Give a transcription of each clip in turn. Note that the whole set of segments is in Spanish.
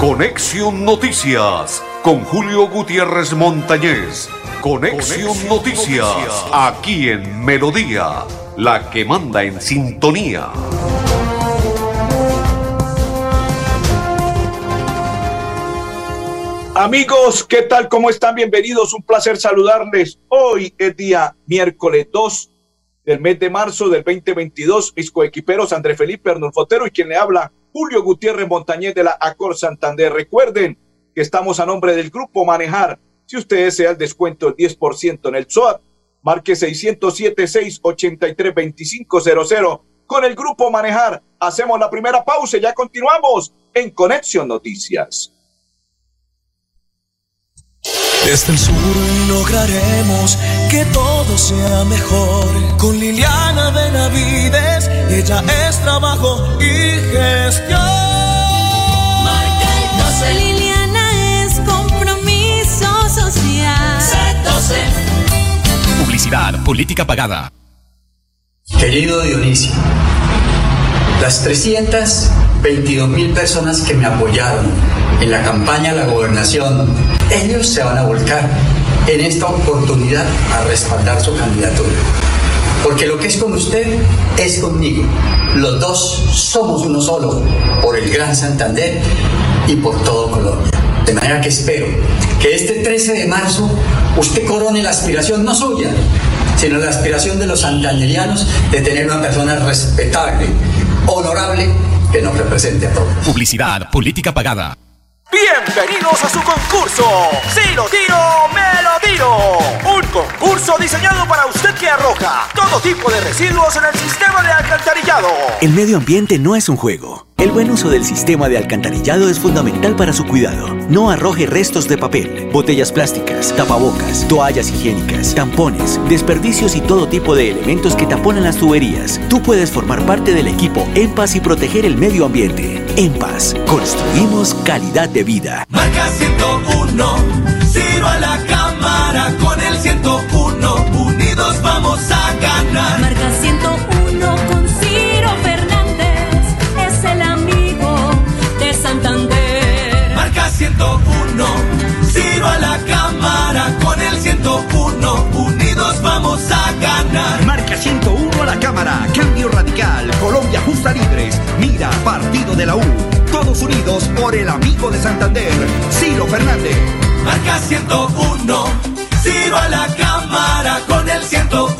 Conexión Noticias con Julio Gutiérrez Montañez. Conexión, Noticias, aquí en Melodía, la que manda en sintonía. Amigos, ¿qué tal? ¿Cómo están? Bienvenidos. Un placer saludarles. Hoy es día miércoles 2 del mes de marzo del 2022. Mis coequiperos André Felipe Arnulfotero y quien le habla, Julio Gutiérrez Montañez de la Acor Santander. Recuerden que estamos a nombre del Grupo Manejar si usted desea el descuento del 10% en el SOAT, marque 607-683-2500. Con el grupo Manejar, hacemos la primera pausa y ya continuamos en Conexión Noticias. Desde el sur lograremos que todo sea mejor. Con Liliana Benavides, ella es trabajo y gestión. Publicidad, política pagada. Querido Dionisio, las 322 mil personas que me apoyaron en la campaña a la gobernación, ellos se van a volcar en esta oportunidad a respaldar su candidatura. Porque lo que es con usted es conmigo. Los dos somos uno solo, por el Gran Santander y por todo Colombia. De manera que espero que este 13 de marzo usted corone la aspiración no suya, sino la aspiración de los santanderianos de tener una persona respetable, honorable, que nos represente a todos. Publicidad, política pagada. Bienvenidos a su concurso. Si lo tiro, me lo tiro. Un concurso diseñado para usted que arroja todo tipo de residuos en el sistema de alcantarillado. El medio ambiente no es un juego. El buen uso del sistema de alcantarillado es fundamental para su cuidado. No arroje restos de papel, botellas plásticas, tapabocas, toallas higiénicas, tampones, desperdicios y todo tipo de elementos que taponan las tuberías. Tú puedes formar parte del equipo En y proteger el medio ambiente. En Paz, construimos calidad de vida. Marca 101, Ciro a la cámara con el 101, de la U. Todos unidos por el amigo de Santander, Ciro Fernández. Marca 101, Ciro a la cámara con el 101,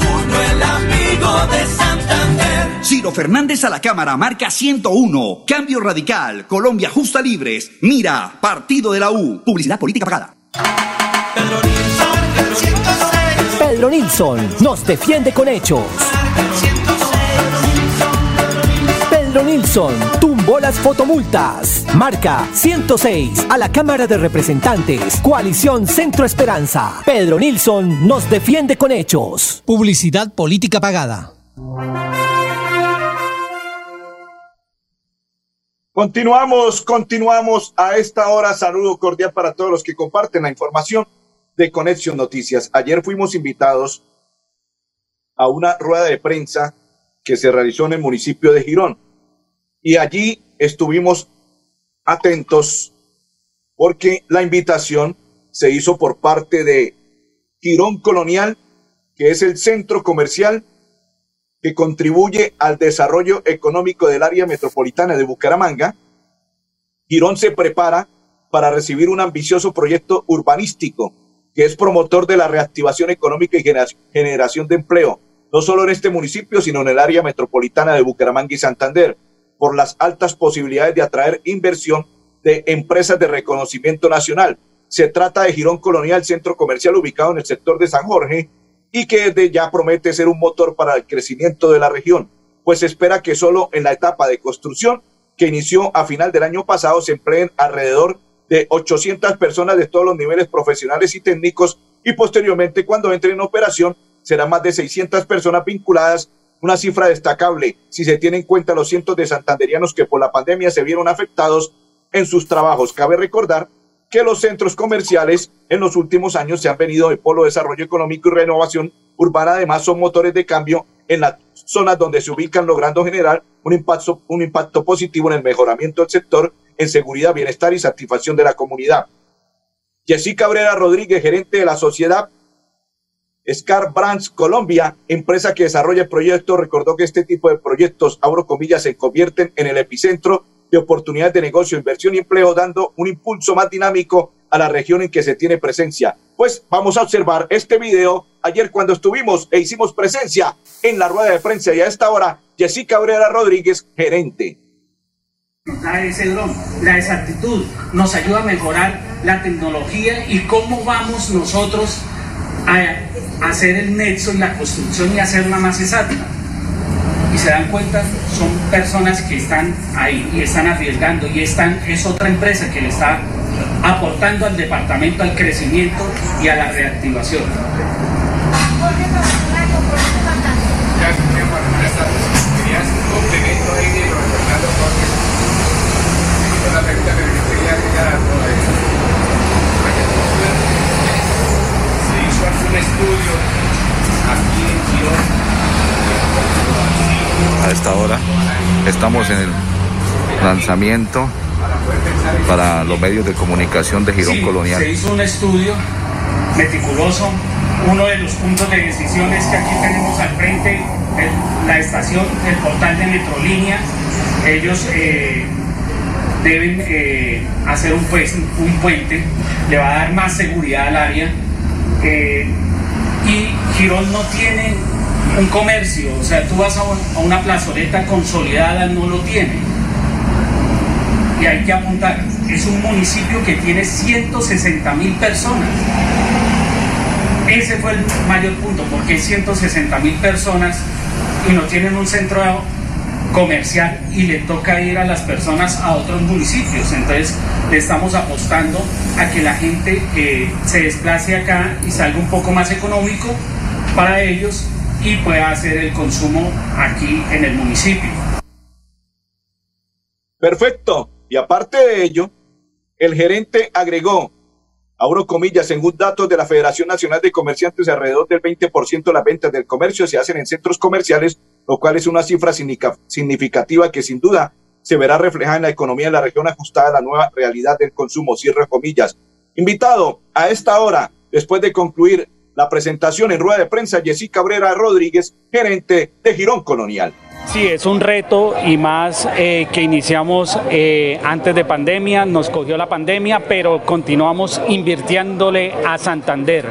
el amigo de Santander. Ciro Fernández a la cámara, marca 101, cambio radical, Colombia justa libres, mira, partido de la U. Publicidad política pagada. Pedro Nilsson nos defiende con hechos. Pedro Nilsson tumbó las fotomultas. Marca 106 a la Cámara de Representantes. Coalición Centro Esperanza. Pedro Nilsson nos defiende con hechos. Publicidad política pagada. Continuamos, continuamos a esta hora. Saludo cordial para todos los que comparten la información de Conexión Noticias. Ayer fuimos invitados a una rueda de prensa que se realizó en el municipio de Girón. Y allí estuvimos atentos porque la invitación se hizo por parte de Girón Colonial, que es el centro comercial que contribuye al desarrollo económico del área metropolitana de Bucaramanga. Girón se prepara para recibir un ambicioso proyecto urbanístico que es promotor de la reactivación económica y generación de empleo, no solo en este municipio, sino en el área metropolitana de Bucaramanga y Santander, por las altas posibilidades de atraer inversión de empresas de reconocimiento nacional. Se trata de Girón Colonial, centro comercial ubicado en el sector de San Jorge y que desde ya promete ser un motor para el crecimiento de la región, pues espera que solo en la etapa de construcción que inició a final del año pasado se empleen alrededor de 800 personas de todos los niveles profesionales y técnicos y posteriormente cuando entre en operación serán más de 600 personas vinculadas, una cifra destacable si se tiene en cuenta los cientos de santanderianos que por la pandemia se vieron afectados en sus trabajos. Cabe recordar que los centros comerciales en los últimos años se han venido de polo de desarrollo económico y renovación urbana, además son motores de cambio en las zonas donde se ubican, logrando generar un impacto, un impacto positivo en el mejoramiento del sector en seguridad, bienestar y satisfacción de la comunidad. Jessica Cabrera Rodríguez, gerente de la sociedad Scar Brands Colombia, empresa que desarrolla proyectos, recordó que este tipo de proyectos, abro comillas, se convierten en el epicentro de oportunidades de negocio, inversión y empleo, dando un impulso más dinámico a la región en que se tiene presencia. Pues vamos a observar este video ayer cuando estuvimos e hicimos presencia en la rueda de prensa y a esta hora, Jessica Cabrera Rodríguez, gerente. Ese dron, la exactitud, nos ayuda a mejorar la tecnología y cómo vamos nosotros a hacer el nexo y la construcción y hacerla más exacta. Y se dan cuenta, son personas que están ahí y están arriesgando y están, es otra empresa que le está aportando al departamento al crecimiento y a la reactivación. A esta hora estamos en el lanzamiento para los medios de comunicación de Girón Sí, Colonial. Se hizo un estudio meticuloso. Uno de los puntos de decisión es que aquí tenemos al frente el- la estación, el portal de Metrolínea. Ellos eh, deben eh, hacer un, pues- un puente, le va a dar más seguridad al área. Eh, y Girón no tiene un comercio, o sea, tú vas a, a una plazoleta consolidada, no lo tiene y hay que apuntar, es un municipio que tiene 160 mil personas. Ese fue el mayor punto, porque 160 mil personas y no tienen un centro comercial y le toca ir a las personas a otros municipios. Entonces le estamos apostando a que la gente eh, se desplace acá y salga un poco más económico para ellos y pueda hacer el consumo aquí en el municipio. Perfecto. Y aparte de ello, el gerente agregó, abro comillas, según datos de la Federación Nacional de Comerciantes, alrededor del 20% de las ventas del comercio se hacen en centros comerciales, lo cual es una cifra significa- significativa que sin duda se verá reflejada en la economía de la región ajustada a la nueva realidad del consumo, cierre comillas. Invitado a esta hora, después de concluir la presentación en rueda de prensa, Jessica Cabrera Rodríguez, gerente de Girón Colonial. Sí, es un reto y más eh, que iniciamos eh, antes de pandemia, nos cogió la pandemia, pero continuamos invirtiéndole a Santander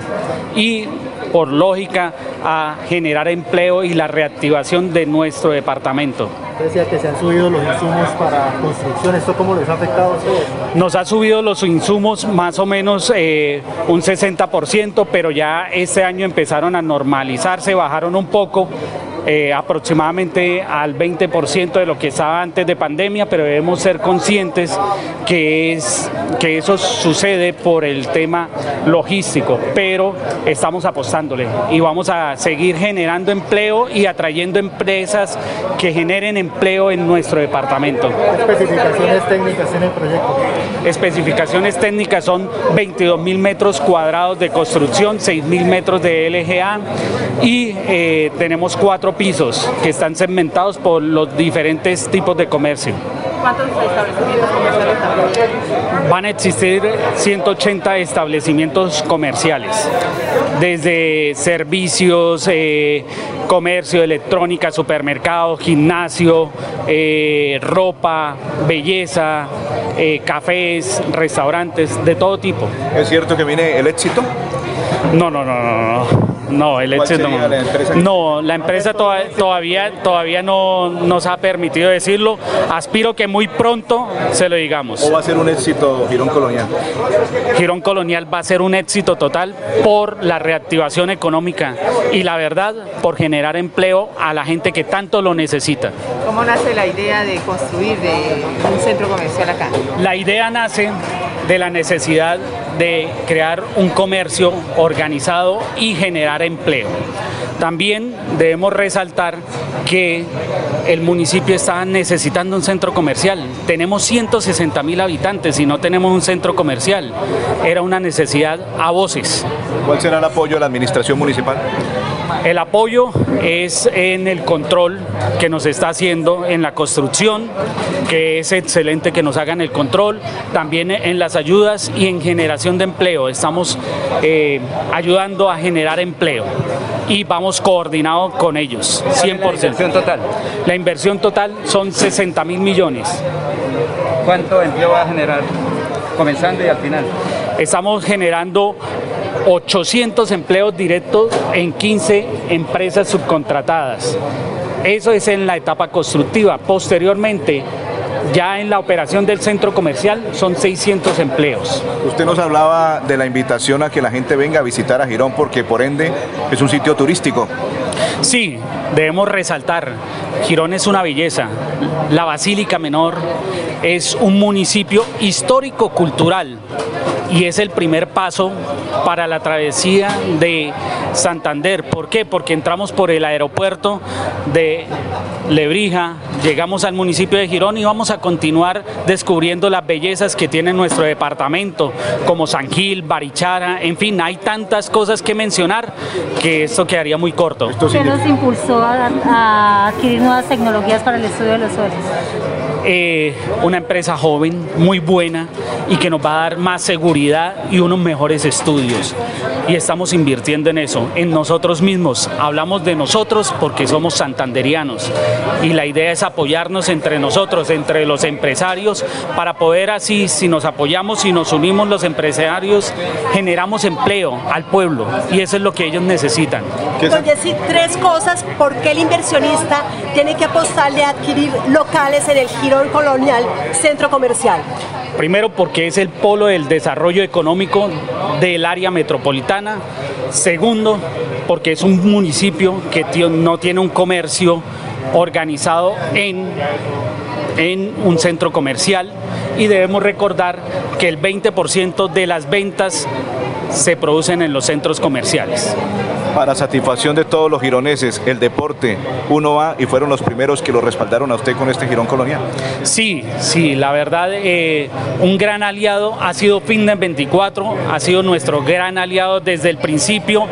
y por lógica a generar empleo y la reactivación de nuestro departamento. Decía que se han subido los insumos para construcción. ¿Esto cómo les ha afectado a ustedes? Nos ha subido los insumos más o menos eh, un 60%, pero ya este año empezaron a normalizarse, bajaron un poco, eh, aproximadamente al 20% de lo que estaba antes de pandemia, pero debemos ser conscientes que, es, que eso sucede por el tema logístico, pero estamos apostándole y vamos a seguir generando empleo y atrayendo empresas que generen empleo en nuestro departamento. ¿Qué especificaciones técnicas tiene el proyecto? Especificaciones técnicas son 22 mil metros cuadrados de construcción, 6 mil metros de LGA y eh, tenemos cuatro pisos que están segmentados por los diferentes tipos de comercio. ¿Cuántos establecimientos comerciales también? Van a existir 180 establecimientos comerciales, desde servicios, eh, comercio, electrónica, supermercados, gimnasio, eh, ropa, belleza, eh, cafés, restaurantes, de todo tipo. ¿Es cierto que viene el éxito? No, no, no, no, no. No, el ¿Cuál éxito sería no. la empresa No, la empresa toda- todavía, todavía no nos ha permitido decirlo. Aspiro que muy pronto se lo digamos. ¿O va a ser un éxito Girón Colonial? Girón Colonial va a ser un éxito total por la reactivación económica y la verdad por generar empleo a la gente que tanto lo necesita. ¿Cómo nace la idea de construir de un centro comercial acá? La idea nace de la necesidad de crear un comercio organizado y generar empleo. También debemos resaltar que el municipio está necesitando un centro comercial. Tenemos 160 mil habitantes y no tenemos un centro comercial. Era una necesidad a voces. ¿Cuál será el apoyo de la administración municipal? El apoyo es en el control que nos está haciendo en la construcción, que es excelente que nos hagan el control, también en las ayudas y en generación de empleo. Estamos eh, ayudando a generar empleo y vamos coordinados con ellos, 100%. ¿La inversión total? La inversión total son 60 mil millones. ¿Cuánto empleo va a generar comenzando y al final? Estamos generando 800 empleos directos en 15 empresas subcontratadas. Eso es en la etapa constructiva. Posteriormente, ya en la operación del centro comercial son 600 empleos. Usted nos hablaba de la invitación a que la gente venga a visitar a Girón porque por ende es un sitio turístico. Sí, debemos resaltar, Girón es una belleza. La Basílica Menor es un municipio histórico-cultural y es el primer paso para la travesía de Santander. ¿Por qué? Porque entramos por el aeropuerto de Lebrija, llegamos al municipio de Girón y vamos a continuar descubriendo las bellezas que tiene nuestro departamento, como San Gil, Barichara, en fin, hay tantas cosas que mencionar que esto quedaría muy corto. ¿Qué nos impulsó a, a adquirir nuevas tecnologías para el estudio de los suelos? Eh, una empresa joven, muy buena y que nos va a dar más seguridad y unos mejores estudios. Y estamos invirtiendo en eso, en nosotros mismos. Hablamos de nosotros porque somos santanderianos y la idea es apoyarnos entre nosotros, entre los empresarios, para poder así, si nos apoyamos y nos unimos los empresarios, generamos empleo al pueblo y eso es lo que ellos necesitan. Don Jessy, tres cosas por qué el inversionista tiene que apostarle a adquirir locales en el Colonial Centro Comercial. Primero porque es el polo del desarrollo económico del área metropolitana. Segundo, porque es un municipio que no tiene un comercio organizado en, en un centro comercial. Y debemos recordar que el 20% de las ventas se producen en los centros comerciales. Para satisfacción de todos los gironeses, el deporte, uno va y fueron los primeros que lo respaldaron a usted con este Girón Colonial. Sí, sí, la verdad, eh, un gran aliado ha sido Fitness 24, ha sido nuestro gran aliado desde el principio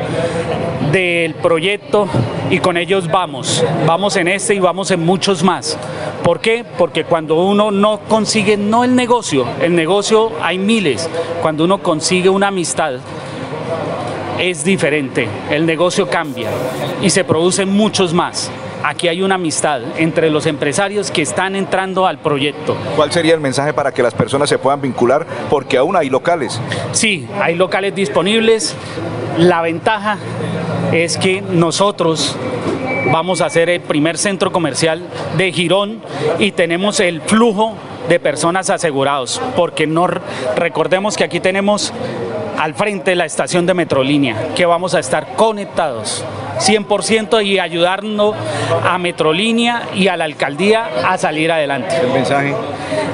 del proyecto y con ellos vamos, vamos en este y vamos en muchos más. ¿Por qué? Porque cuando uno no consigue, no el negocio, el negocio hay miles, cuando uno consigue una amistad, es diferente, el negocio cambia y se producen muchos más. Aquí hay una amistad entre los empresarios que están entrando al proyecto. ¿Cuál sería el mensaje para que las personas se puedan vincular? Porque aún hay locales. Sí, hay locales disponibles. La ventaja es que nosotros vamos a ser el primer centro comercial de Girón y tenemos el flujo de personas asegurados, porque no recordemos que aquí tenemos al frente la estación de Metrolínea, que vamos a estar conectados 100% y ayudando a Metrolínea y a la alcaldía a salir adelante. El mensaje.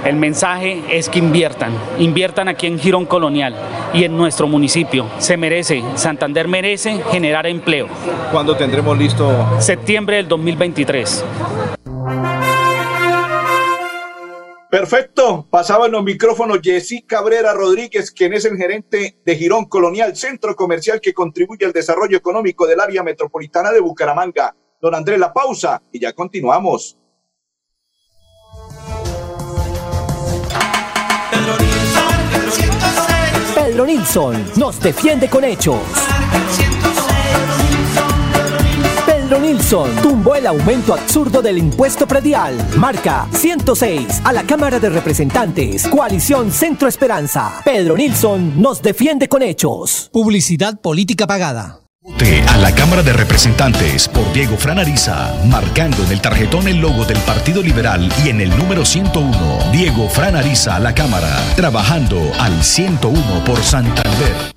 El mensaje es que inviertan, inviertan aquí en Girón Colonial y en nuestro municipio. Se merece, Santander merece generar empleo. ¿Cuándo tendremos listo? Septiembre del 2023. Perfecto. Pasaba en los micrófonos Jessy Cabrera Rodríguez, quien es el gerente de Girón Colonial, centro comercial que contribuye al desarrollo económico del área metropolitana de Bucaramanga. Don Andrés, la pausa y ya continuamos. Pedro Nilsson nos defiende con hechos. Pedro Nilsson tumbó el aumento absurdo del impuesto predial. Marca 106 a la Cámara de Representantes. Coalición Centro Esperanza. Pedro Nilsson nos defiende con hechos. Publicidad política pagada. Vote a la Cámara de Representantes por Diego Fran Ariza, marcando en el tarjetón el logo del Partido Liberal y en el número 101. Diego Fran Ariza a la Cámara, trabajando al 101 por Santander.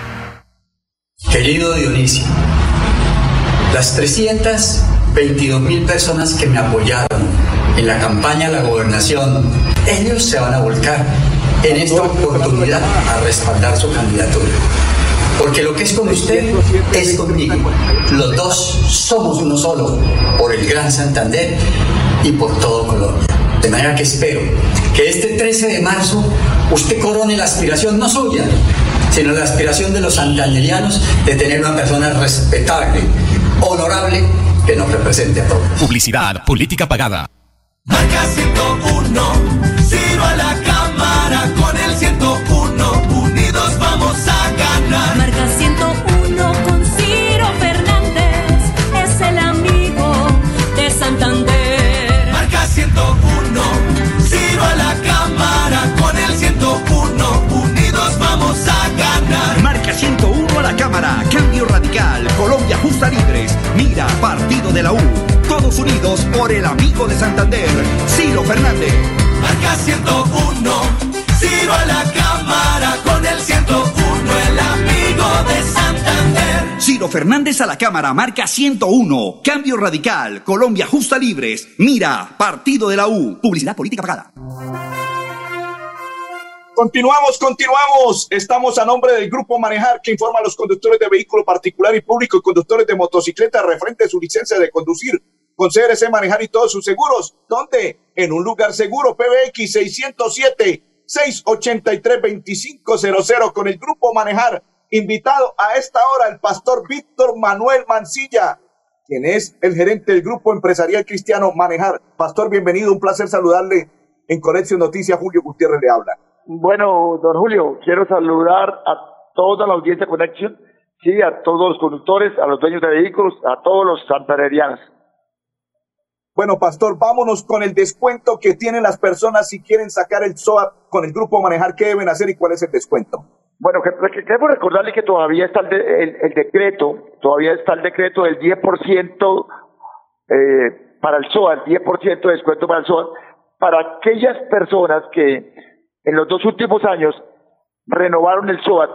Querido Dionisio, las 322 mil personas que me apoyaron en la campaña a la gobernación, ellos se van a volcar en esta oportunidad a respaldar su candidatura. Porque lo que es con usted es conmigo. Los dos somos uno solo, por el Gran Santander y por todo Colombia. De manera que espero que este 13 de marzo usted corone la aspiración no suya, sino la aspiración de los santanderianos de tener una persona respetable, honorable, que nos represente a todos. Publicidad, política pagada. Marca 101, Ciro a la cámara con el 101, Fernández a la Cámara, marca 101. Cambio Radical, Colombia Justa Libres. Mira, Partido de la U. Publicidad política pagada. Continuamos, continuamos. Estamos a nombre del Grupo Manejar que informa a los conductores de vehículo particular y público y conductores de motocicleta referente a su licencia de conducir con CRC Manejar y todos sus seguros. ¿Dónde? En un lugar seguro. PBX 607-683-2500 con el Grupo Manejar. Invitado a esta hora el pastor Víctor Manuel Mancilla, quien es el gerente del Grupo Empresarial Cristiano Manejar. Pastor, bienvenido. Un placer saludarle en Conexión Noticias. Julio Gutiérrez le habla. Bueno, don Julio, quiero saludar a toda la audiencia Conexión, sí, a todos los conductores, a los dueños de vehículos, a todos los santanderianos. Bueno, pastor, vámonos con el descuento que tienen las personas si quieren sacar el SOAT con el grupo Manejar. ¿Qué deben hacer y cuál es el descuento? Bueno, que, que- recordarle que todavía está el, de- el- decreto, todavía está el decreto del 10% eh, para el SOA, el 10% de descuento para el SOA, para aquellas personas que en los dos últimos años renovaron el SOAT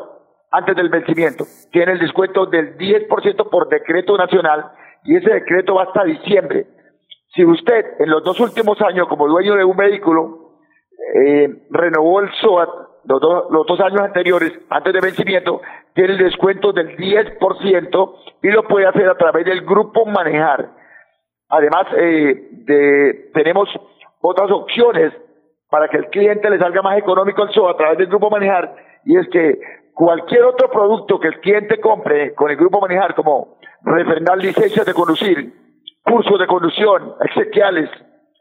antes del vencimiento. Tiene el descuento del 10% por decreto nacional y ese decreto va hasta diciembre. Si usted en los dos últimos años como dueño de un vehículo eh, renovó el SOAT los, do- los dos años anteriores, antes de vencimiento, tiene el descuento del 10% y lo puede hacer a través del grupo Manejar. Además, eh, de, tenemos otras opciones para que el cliente le salga más económico el SOA a través del grupo Manejar y es que cualquier otro producto que el cliente compre con el grupo Manejar, como refrendar licencias de conducir, cursos de conducción, exequiales,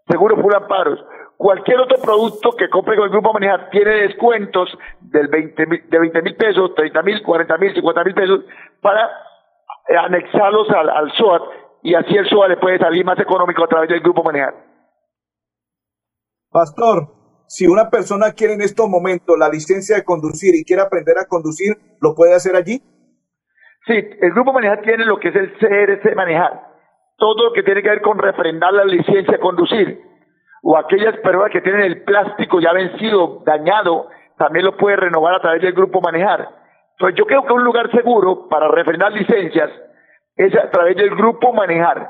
seguros full amparos, cualquier otro producto que compre con el grupo Manejar tiene descuentos del 20, mil- de 20 mil pesos, 30 mil, 40 mil, 50 mil pesos para eh, anexarlos al, al SOAT y así el SOAT le puede salir más económico a través del grupo Manejar. Pastor, si una persona quiere en estos momentos la licencia de conducir y quiere aprender a conducir, ¿lo puede hacer allí? Sí, el grupo Manejar tiene lo que es el CRC Manejar. Todo lo que tiene que ver con refrendar la licencia de conducir. O aquellas personas que tienen el plástico ya vencido, dañado, también lo puede renovar a través del grupo Manejar. Entonces yo creo que un lugar seguro para refrendar licencias es a través del grupo Manejar.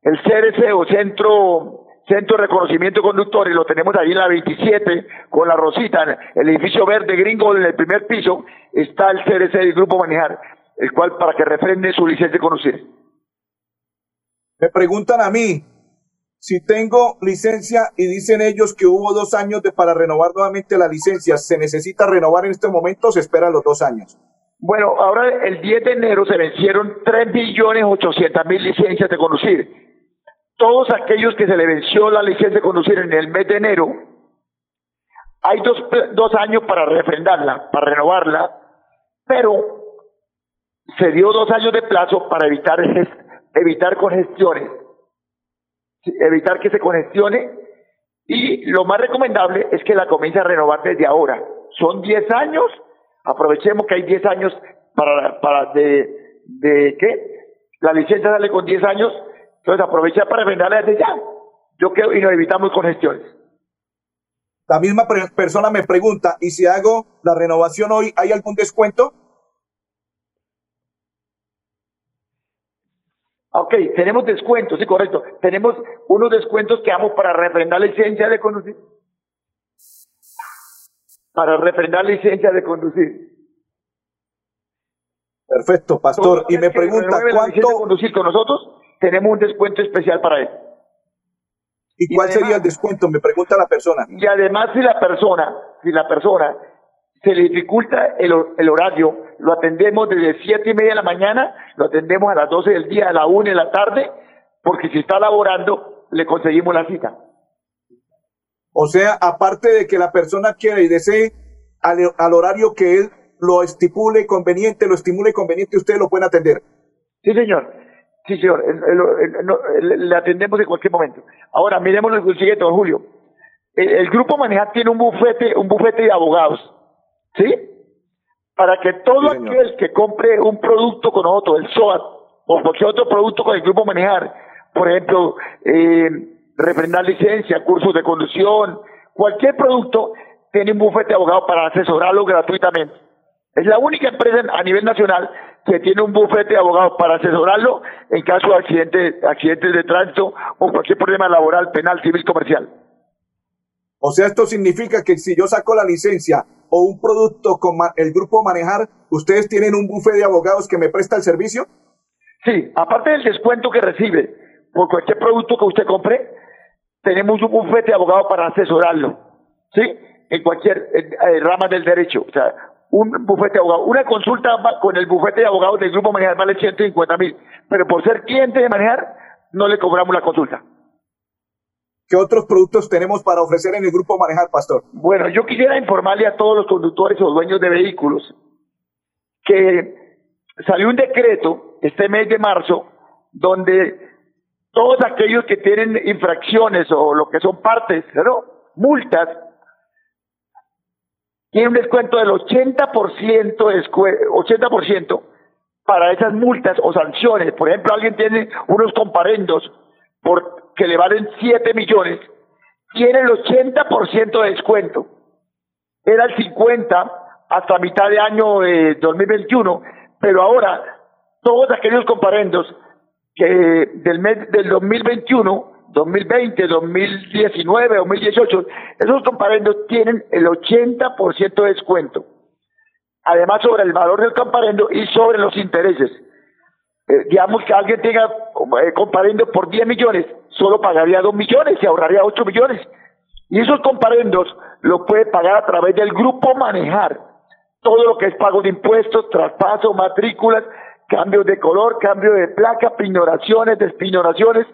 El CRC o Centro, Centro de Reconocimiento de Conductores, lo tenemos ahí en la 27 con la Rosita, en el edificio verde gringo en el primer piso, está el CRC del grupo Manejar, el cual para que refrende su licencia de conducir. Me preguntan a mí si tengo licencia y dicen ellos que hubo dos años para renovar nuevamente la licencia. ¿Se necesita renovar en este momento se esperan los dos años? Bueno, ahora el 10 de enero se vencieron 3.800.000 licencias de conducir. Todos aquellos que se le venció la licencia de conducir en el mes de enero, hay dos, dos años para refrendarla, para renovarla, pero se dio dos años de plazo para evitar, evitar congestiones, evitar que se congestione y lo más recomendable es que la comience a renovar desde ahora. Son 10 años, aprovechemos que hay 10 años para, para de, de ¿qué? La licencia sale con 10 años, entonces aprovecha para venderla desde ya. Yo creo y nos evitamos congestiones. La misma persona me pregunta, ¿y si hago la renovación hoy, hay algún descuento? Ok, tenemos descuentos, sí, correcto. Tenemos unos descuentos que damos para refrendar licencia de conducir. Para refrendar licencia de conducir. Perfecto, pastor. Y me pregunta, licencia de ¿cuánto conducir con nosotros? Tenemos un descuento especial para él. y cuál sería el descuento? Me pregunta la persona. Y además, si la persona, si la persona se le dificulta el, el horario, lo atendemos desde siete y media de la mañana, lo atendemos a las 12 del día, a la una de la tarde, porque si está laborando, le conseguimos la cita. O sea, aparte de que la persona quiere y desee al, al horario que él lo estipule conveniente, lo estimule conveniente, ustedes lo pueden atender. Sí, señor. Sí, señor. Le atendemos en cualquier momento. Ahora, miremos lo siguiente, don Julio. El, el grupo Manejar tiene un bufete, un bufete de abogados. ¿Sí? Para que todo aquel que compre un producto con nosotros, el SOAT, o cualquier otro producto con el grupo Manejar, por ejemplo, eh, refrendar licencia, cursos de conducción, cualquier producto, tiene un bufete de abogados para asesorarlo gratuitamente. Es la única empresa a nivel nacional que tiene un bufete de abogados para asesorarlo en caso de accidentes, accidentes de tránsito o cualquier problema laboral, penal, civil, comercial. O sea, esto significa que si yo saco la licencia o un producto con el grupo Manejar, ustedes tienen un bufete de abogados que me presta el servicio. Sí, aparte del descuento que recibe por cualquier producto que usted compre, tenemos un bufete de abogados para asesorarlo, ¿sí? En cualquier eh, rama del derecho. O sea, un bufete de abogados. Una consulta con el bufete de abogados del Grupo Manejar vale 150 mil, pero por ser cliente de Manejar, no le cobramos la consulta. ¿Qué otros productos tenemos para ofrecer en el grupo Manejar, pastor? Bueno, yo quisiera informarle a todos los conductores o dueños de vehículos que salió un decreto este mes de marzo donde todos aquellos que tienen infracciones o lo que son partes, ¿no? multas, tienen un descuento del 80%, descue- 80% para esas multas o sanciones. Por ejemplo, alguien tiene unos comparendos por que le valen 7 millones, tiene el 80% de descuento. Era el 50 hasta mitad de año de 2021, pero ahora todos aquellos comparendos que del mes del 2021, 2020, 2019, 2018, esos comparendos tienen el 80% de descuento. Además sobre el valor del comparendo y sobre los intereses. Eh, digamos que alguien tenga eh, comparendo por 10 millones, solo pagaría 2 millones y ahorraría 8 millones. Y esos comparendos lo puede pagar a través del grupo Manejar. Todo lo que es pago de impuestos, traspaso, matrículas, cambios de color, cambio de placa, pignoraciones, despignoraciones,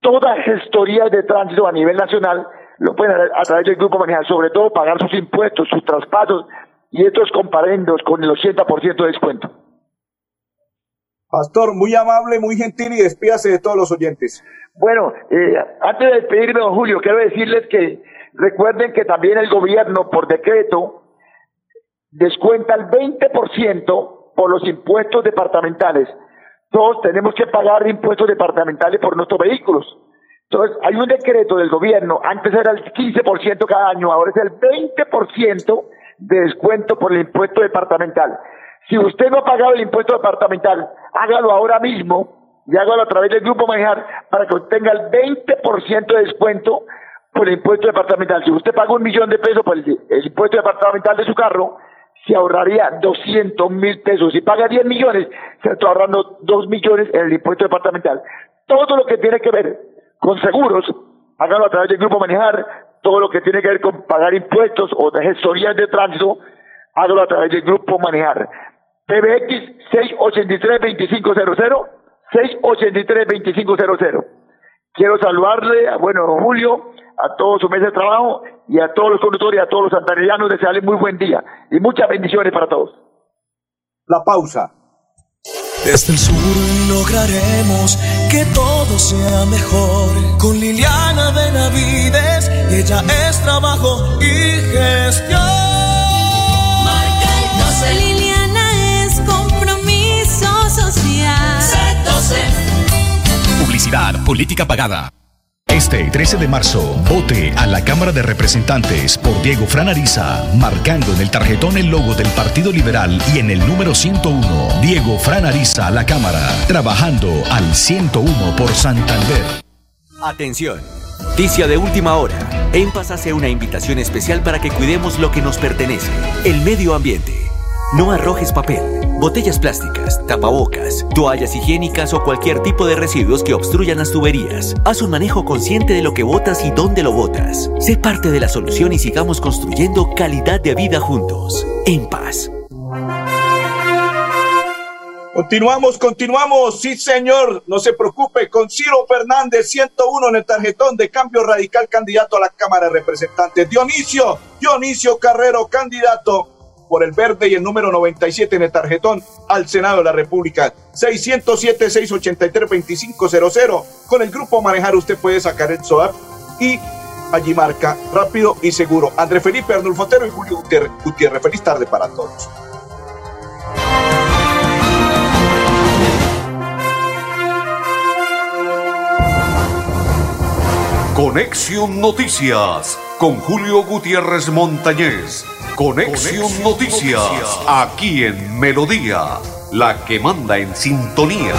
todas gestorías de tránsito a nivel nacional lo pueden hacer a través del grupo Manejar, sobre todo pagar sus impuestos, sus traspasos y estos comparendos con el 80% de descuento. Pastor, muy amable, muy gentil y despídase de todos los oyentes. Bueno, eh, antes de despedirme, don Julio, quiero decirles que recuerden que también el gobierno, por decreto, descuenta el 20% por los impuestos departamentales. Todos tenemos que pagar impuestos departamentales por nuestros vehículos. Entonces, hay un decreto del gobierno, antes era el 15% cada año, ahora es el 20% de descuento por el impuesto departamental. Si usted no ha pagado el impuesto departamental, hágalo ahora mismo y hágalo a través del grupo Manejar para que obtenga el 20% de descuento por el impuesto departamental. Si usted paga un millón de pesos por el, impuesto departamental de su carro, se ahorraría 200 mil pesos. Si paga 10 millones, se está ahorrando 2 millones en el impuesto departamental. Todo lo que tiene que ver con seguros, hágalo a través del grupo Manejar. Todo lo que tiene que ver con pagar impuestos o de gestorías de tránsito, hágalo a través del grupo Manejar. PBX 683-2500, 683-2500. Quiero saludarle, a, bueno, don Julio, a todos su mesa de trabajo y a todos los conductores y a todos los santanerianos, desearles muy buen día y muchas bendiciones para todos. La pausa. Desde el sur lograremos que todo sea mejor. Con Liliana Benavides, ella es trabajo y gestión. Política pagada. Este 13 de marzo, vote a la Cámara de Representantes por Diego Fran Ariza, marcando en el tarjetón el logo del Partido Liberal y en el número 101, Diego Fran Ariza a la Cámara, trabajando al 101 por Santander. Atención. Noticia de última hora. En Paz hace una invitación especial para que cuidemos lo que nos pertenece, el medio ambiente. No arrojes papel, botellas plásticas, tapabocas, toallas higiénicas o cualquier tipo de residuos que obstruyan las tuberías. Haz un manejo consciente de lo que botas y dónde lo botas. Sé parte de la solución y sigamos construyendo calidad de vida juntos. En paz. Continuamos, continuamos. Sí, señor. No se preocupe. Con Ciro Fernández, 101 en el tarjetón de cambio radical, candidato a la Cámara de Representantes. Dionisio, Dionisio Carrero, candidato por el verde y el número 97 en el tarjetón al Senado de la República. 607-683-2500. Con el grupo Manejar usted puede sacar el SOAP y allí marca rápido y seguro. André Felipe Arnulfo Otero y Julio Gutiérrez. Gutiérrez. Feliz tarde para todos. Conexión Noticias con Julio Gutiérrez Montañez. Conexión Noticias, aquí en Melodía, la que manda en sintonía.